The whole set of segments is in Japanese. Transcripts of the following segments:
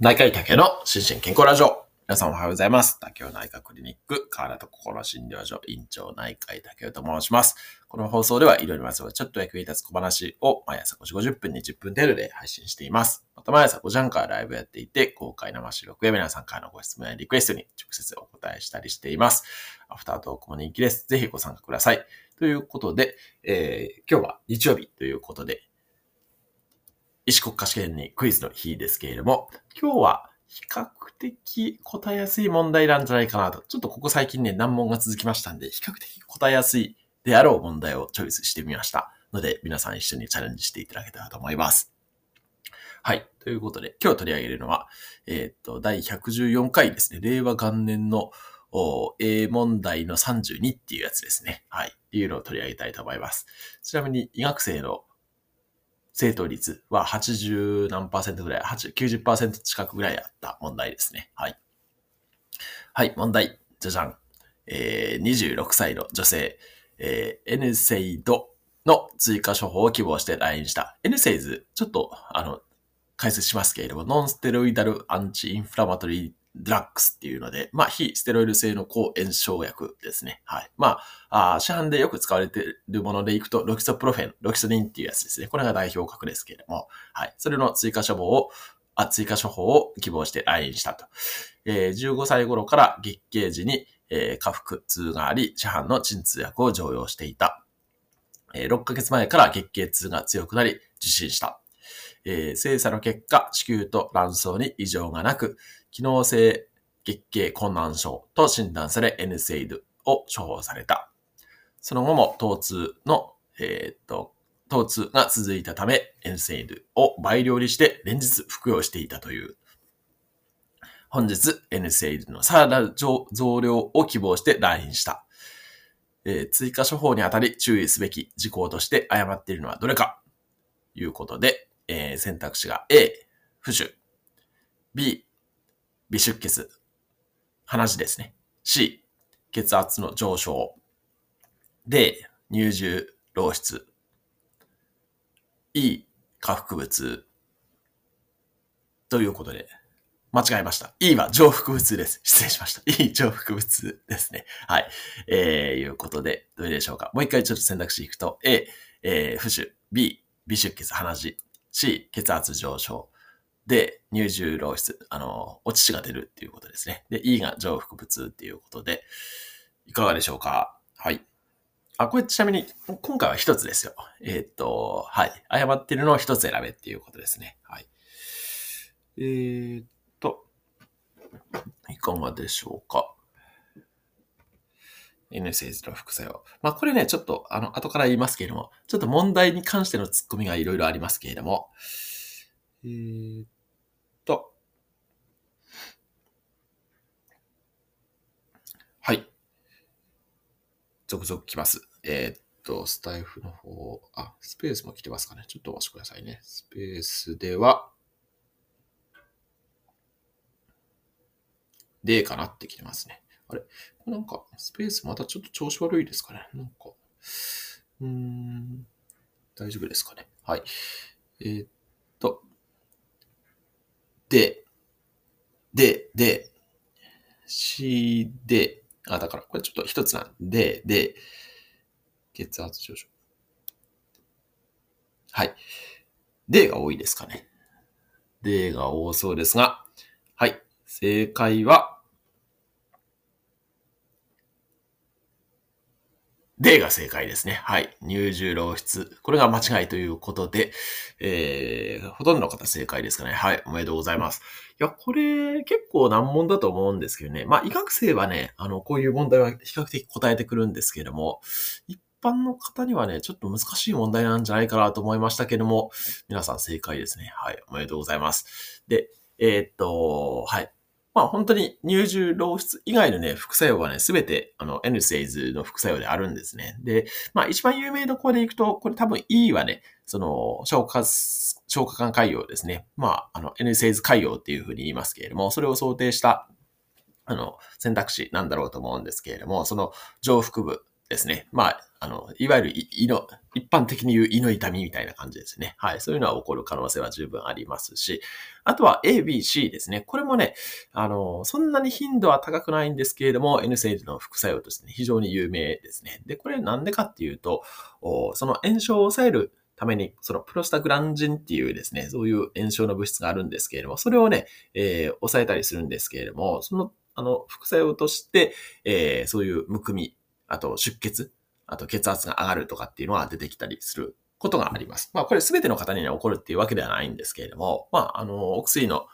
内科医竹の心身健康ラジオ。皆さんおはようございます。竹雄内科クリニック、河原と心診療所院長内科医竹雄と申します。この放送では、いろいろまずはちょっと役に立つ小話を毎朝5時50分に10分程度で配信しています。また毎朝5時半からライブやっていて、公開生収録や皆さんからのご質問やリクエストに直接お答えしたりしています。アフタートークも人気です。ぜひご参加ください。ということで、えー、今日は日曜日ということで、医師国家試験にクイズの日ですけれども、今日は比較的答えやすい問題なんじゃないかなと。ちょっとここ最近ね、難問が続きましたんで、比較的答えやすいであろう問題をチョイスしてみました。ので、皆さん一緒にチャレンジしていただけたらと思います。はい。ということで、今日取り上げるのは、えーっと、第114回ですね。令和元年の A 問題の32っていうやつですね。はい。っていうのを取り上げたいと思います。ちなみに、医学生の正答率は80何パーセントぐらい、8 90%近くぐらいあった問題ですね。はい。はい、問題。じゃじゃん。えー、26歳の女性、えー、N セイドの追加処方を希望して LINE した。N セイズ、ちょっと、あの、解説しますけれども、ノンステロイダルアンチインフラマトリードラッグスっていうので、まあ、非ステロイド性の抗炎症薬ですね。はい。まあ、あ市販でよく使われているものでいくと、ロキソプロフェン、ロキソニンっていうやつですね。これが代表格ですけれども、はい。それの追加処方を、あ、追加処方を希望して LINE したと。えー、15歳頃から月経時に、えー、下腹痛があり、市販の鎮痛薬を常用していた。えー、6ヶ月前から月経痛が強くなり、受診した。えー、精査の結果、子宮と卵巣に異常がなく、機能性月経困難症と診断され N セイドを処方された。その後も疼痛の、えー、っと、疼痛が続いたため N セイドを倍量にして連日服用していたという。本日 N セイドのさらなる増量を希望して LINE した。えー、追加処方にあたり注意すべき事項として誤っているのはどれかということで、えー、選択肢が A、浮腫、B、微出血、鼻血ですね。C、血圧の上昇。D、乳汁漏出。E、下腹部痛。ということで、間違えました。E は上腹部痛です。失礼しました。E 上腹部痛ですね。はい。えー、いうことで、どれでしょうか。もう一回ちょっと選択肢いくと、A、えー、浮腫。B、微出血、鼻血。C、血圧上昇。で、乳汁漏出、あの、お乳が出るっていうことですね。で、E が上腹部痛っていうことで、いかがでしょうか？はい。あ、これちなみに、今回は一つですよ。えー、っと、はい。誤ってるのを一つ選べっていうことですね。はい。えー、っと、いかがでしょうか？N セージの副作用。まあこれね、ちょっと、あの、後から言いますけれども、ちょっと問題に関してのツッコミがいろいろありますけれども、えー、と、はい。続々来ます。えー、っと、スタイフの方、あ、スペースも来てますかね。ちょっとお待ちくださいね。スペースでは、でかなってきてますね。あれ？なんか、スペースまたちょっと調子悪いですかね？なんか、うーん、大丈夫ですかね？はい。えー、っと、で、で、で、し、で、あ、だから、これちょっと一つなんで、で、血圧上昇。はい。でが多いですかね？でが多そうですが、はい。正解は、D が正解ですね。はい。乳汁漏出。これが間違いということで、えー、ほとんどの方正解ですかね。はい。おめでとうございます。いや、これ結構難問だと思うんですけどね。まあ、医学生はね、あの、こういう問題は比較的答えてくるんですけれども、一般の方にはね、ちょっと難しい問題なんじゃないかなと思いましたけども、皆さん正解ですね。はい。おめでとうございます。で、えー、っと、はい。まあ本当に乳汁漏出以外のね、副作用はね、すべてあの N セイズの副作用であるんですね。で、まあ一番有名どころでいくと、これ多分 E はね、その消化、消化管潰瘍ですね。まあ、あの N セイズ潰瘍っていうふうに言いますけれども、それを想定したあの選択肢なんだろうと思うんですけれども、その上腹部ですね。まあ、あの、いわゆる胃の、一般的に言う胃の痛みみたいな感じですね。はい。そういうのは起こる可能性は十分ありますし、あとは A、B、C ですね。これもね、あの、そんなに頻度は高くないんですけれども、N セールの副作用として、ね、非常に有名ですね。で、これなんでかっていうと、その炎症を抑えるために、そのプロスタグランジンっていうですね、そういう炎症の物質があるんですけれども、それをね、えー、抑えたりするんですけれども、その、あの、副作用として、えー、そういうむくみ、あと出血、あと血圧が上がるとかっていうのは出てきたりすることがあります。まあこれ全ての方にね、起こるっていうわけではないんですけれども、まああの、お薬の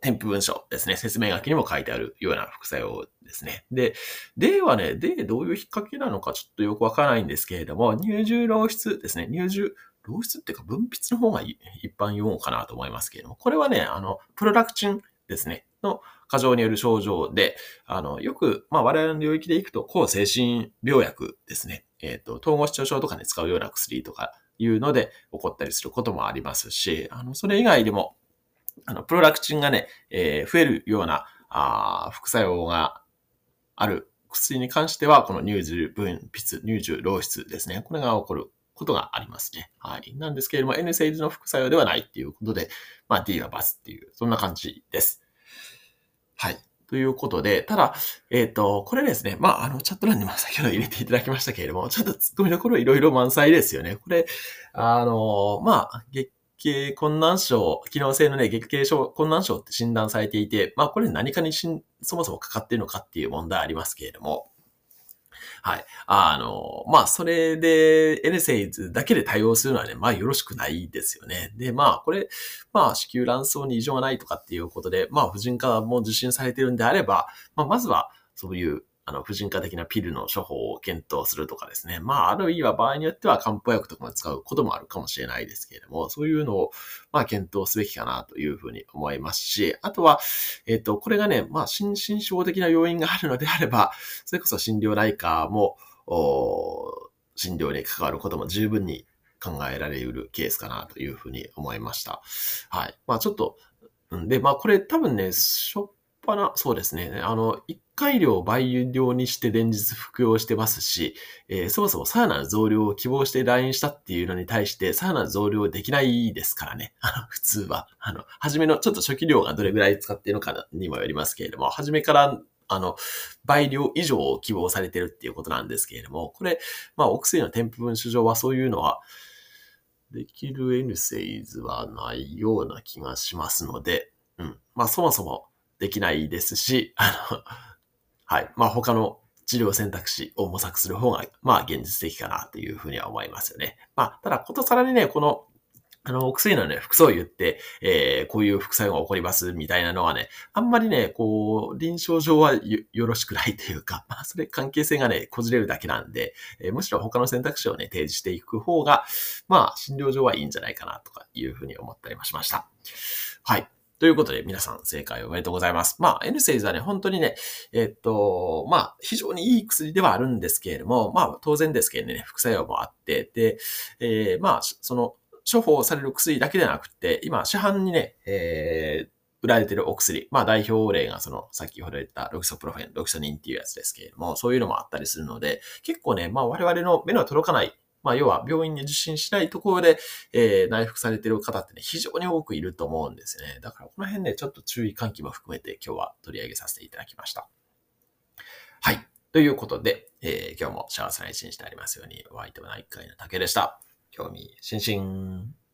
添付文書ですね。説明書きにも書いてあるような副作用ですね。で、ではね、で、どういう引っ掛けなのかちょっとよくわからないんですけれども、乳汁漏出ですね。乳汁、漏出っていうか分泌の方が一般用かなと思いますけれども、これはね、あの、プロダクチンですね。の過剰による症状で、あの、よく、まあ我々の領域でいくと、抗精神病薬ですね。えっ、ー、と、統合失調症とかに使うような薬とかいうので起こったりすることもありますし、あの、それ以外でも、あの、プロラクチンがね、えー、増えるような、あ副作用がある薬に関しては、この乳汁分泌、乳汁漏出ですね。これが起こることがありますね。はい。なんですけれども、N セイズの副作用ではないっていうことで、まあ D はバスっていう、そんな感じです。はい。ということで、ただ、えっ、ー、と、これですね、まあ、あの、チャット欄にも先ほど入れていただきましたけれども、ちょっと突っ込みどころいろいろ満載ですよね。これ、あの、まあ、月経困難症、機能性のね、月経症困難症って診断されていて、まあ、これ何かにしんそもそもかかっているのかっていう問題ありますけれども、はい。あの、まあ、それで N セイズだけで対応するのはね、まあ、よろしくないですよね。で、まあ、これ、まあ、子宮卵巣に異常がないとかっていうことで、まあ、婦人科も受診されてるんであれば、まあ、まずは、そういうあの、婦人科的なピルの処方を検討するとかですね。まあ、あるいは場合によっては漢方薬とかも使うこともあるかもしれないですけれども、そういうのを、まあ、検討すべきかなというふうに思いますし、あとは、えっ、ー、と、これがね、まあ、心身症的な要因があるのであれば、それこそ心療内科も、診療に関わることも十分に考えられるケースかなというふうに思いました。はい。まあちょっと、んで、まあこれ多分ね、しょっぱな、そうですね。あの、1回量を倍量にして連日服用してますし、えー、そもそもさらなる増量を希望して来院したっていうのに対して、さらなる増量できないですからね。あの、普通は。あの、初めのちょっと初期量がどれぐらい使っているのかにもよりますけれども、初めからあの、倍量以上を希望されてるっていうことなんですけれども、これ、まあ、お薬の添付分子上はそういうのは、できる N セイズはないような気がしますので、うん。まあ、そもそもできないですし、あの、はい。まあ、他の治療選択肢を模索する方が、まあ、現実的かなというふうには思いますよね。まあ、ただ、ことさらにね、この、あの、お薬のね、副作用言って、えー、こういう副作用が起こりますみたいなのはね、あんまりね、こう、臨床上はよろしくないというか、まあ、それ関係性がね、こじれるだけなんで、えー、むしろ他の選択肢をね、提示していく方が、まあ、診療上はいいんじゃないかなとかいうふうに思ったりもしました。はい。ということで、皆さん正解おめでとうございます。まあ、N セイズはね、本当にね、えっと、まあ、非常にいい薬ではあるんですけれども、まあ、当然ですけどね、副作用もあって、で、えー、まあ、その、処方される薬だけでなくて、今、市販にね、えー、売られてるお薬。まあ代表例がその、さっきほど言ったロキソプロフェン、ロキソニンっていうやつですけれども、そういうのもあったりするので、結構ね、まあ我々の目の届かないまあ、要は病院に受診しないところで、えー、内服されている方ってね、非常に多くいると思うんですね。だからこの辺ね、ちょっと注意喚起も含めて今日は取り上げさせていただきました。はい。ということで、えー、今日も幸せな一日でありますように、お相手は内科医の竹でした。興味津々。